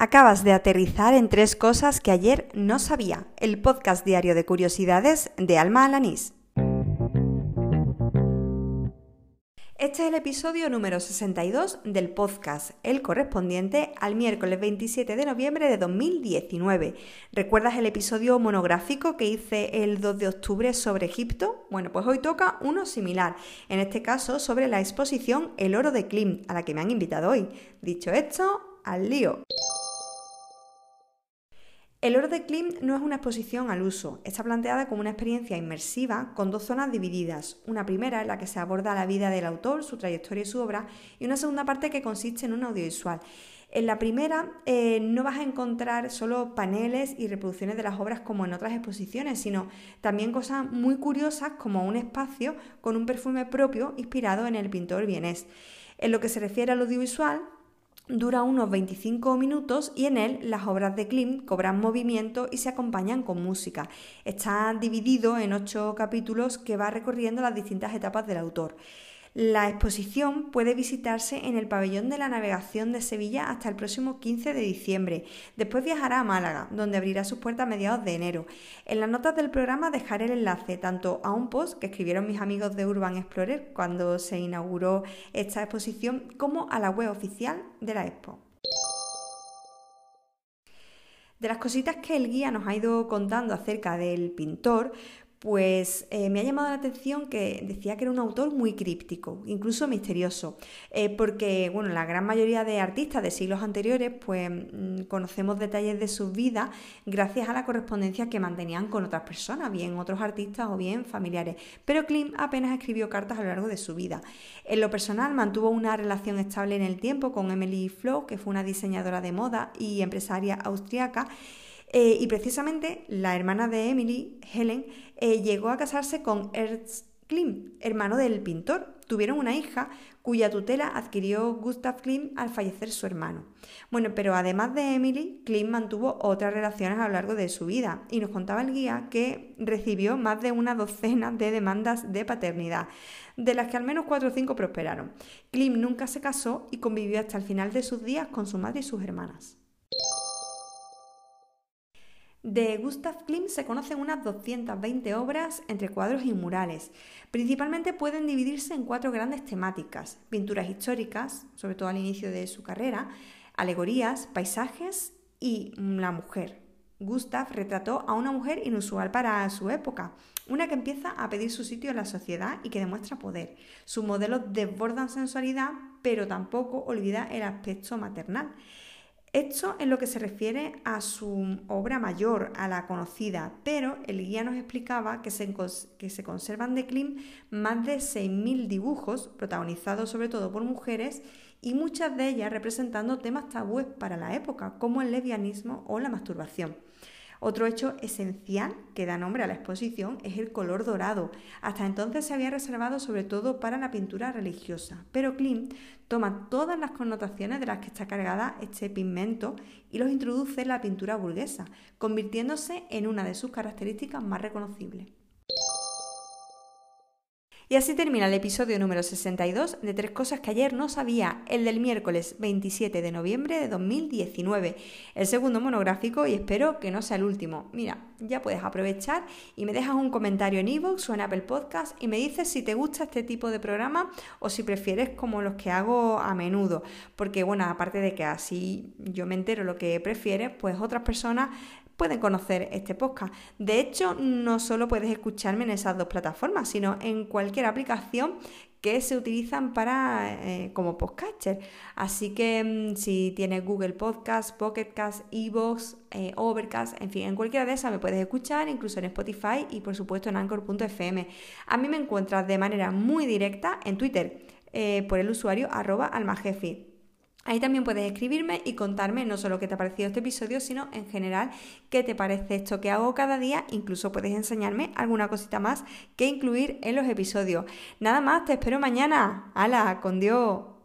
Acabas de aterrizar en tres cosas que ayer no sabía. El podcast diario de curiosidades de Alma Alanís. Este es el episodio número 62 del podcast, el correspondiente al miércoles 27 de noviembre de 2019. ¿Recuerdas el episodio monográfico que hice el 2 de octubre sobre Egipto? Bueno, pues hoy toca uno similar, en este caso sobre la exposición El oro de Klim, a la que me han invitado hoy. Dicho esto, al lío. El oro de Klim no es una exposición al uso, está planteada como una experiencia inmersiva con dos zonas divididas. Una primera en la que se aborda la vida del autor, su trayectoria y su obra, y una segunda parte que consiste en un audiovisual. En la primera eh, no vas a encontrar solo paneles y reproducciones de las obras como en otras exposiciones, sino también cosas muy curiosas como un espacio con un perfume propio inspirado en el pintor vienés. En lo que se refiere al audiovisual, dura unos 25 minutos y en él las obras de Klim cobran movimiento y se acompañan con música. Está dividido en ocho capítulos que va recorriendo las distintas etapas del autor. La exposición puede visitarse en el pabellón de la navegación de Sevilla hasta el próximo 15 de diciembre. Después viajará a Málaga, donde abrirá sus puertas a mediados de enero. En las notas del programa dejaré el enlace tanto a un post que escribieron mis amigos de Urban Explorer cuando se inauguró esta exposición, como a la web oficial de la expo. De las cositas que el guía nos ha ido contando acerca del pintor, pues eh, me ha llamado la atención que decía que era un autor muy críptico, incluso misterioso, eh, porque bueno, la gran mayoría de artistas de siglos anteriores pues mm, conocemos detalles de su vida gracias a la correspondencia que mantenían con otras personas, bien otros artistas o bien familiares, pero Klim apenas escribió cartas a lo largo de su vida. En lo personal mantuvo una relación estable en el tiempo con Emily Flo, que fue una diseñadora de moda y empresaria austriaca, eh, y precisamente la hermana de Emily, Helen, eh, llegó a casarse con Ernst Klim, hermano del pintor. Tuvieron una hija cuya tutela adquirió Gustav Klim al fallecer su hermano. Bueno, pero además de Emily, Klim mantuvo otras relaciones a lo largo de su vida y nos contaba el guía que recibió más de una docena de demandas de paternidad, de las que al menos cuatro o cinco prosperaron. Klim nunca se casó y convivió hasta el final de sus días con su madre y sus hermanas. De Gustav Klimt se conocen unas 220 obras entre cuadros y murales. Principalmente pueden dividirse en cuatro grandes temáticas, pinturas históricas, sobre todo al inicio de su carrera, alegorías, paisajes y la mujer. Gustav retrató a una mujer inusual para su época, una que empieza a pedir su sitio en la sociedad y que demuestra poder. Sus modelos desbordan sensualidad, pero tampoco olvida el aspecto maternal. Esto es lo que se refiere a su obra mayor, a la conocida, pero el guía nos explicaba que se, que se conservan de Klim más de 6.000 dibujos, protagonizados sobre todo por mujeres, y muchas de ellas representando temas tabúes para la época, como el lesbianismo o la masturbación. Otro hecho esencial que da nombre a la exposición es el color dorado. Hasta entonces se había reservado sobre todo para la pintura religiosa, pero Klimt toma todas las connotaciones de las que está cargada este pigmento y los introduce en la pintura burguesa, convirtiéndose en una de sus características más reconocibles. Y así termina el episodio número 62 de Tres Cosas que ayer no sabía, el del miércoles 27 de noviembre de 2019, el segundo monográfico y espero que no sea el último. Mira, ya puedes aprovechar y me dejas un comentario en iVoox o en Apple Podcast y me dices si te gusta este tipo de programa o si prefieres como los que hago a menudo, porque bueno, aparte de que así yo me entero lo que prefieres, pues otras personas pueden conocer este podcast. De hecho, no solo puedes escucharme en esas dos plataformas, sino en cualquier aplicación que se utilizan para eh, como podcaster. Así que mm, si tienes Google Podcast, Pocket Cast, Evox, eh, Overcast, en fin, en cualquiera de esas me puedes escuchar, incluso en Spotify y por supuesto en Anchor.fm. A mí me encuentras de manera muy directa en Twitter eh, por el usuario arroba almajefi. Ahí también puedes escribirme y contarme no solo qué te ha parecido este episodio, sino en general qué te parece esto que hago cada día. Incluso puedes enseñarme alguna cosita más que incluir en los episodios. Nada más, te espero mañana. ¡Hala! ¡Con Dios!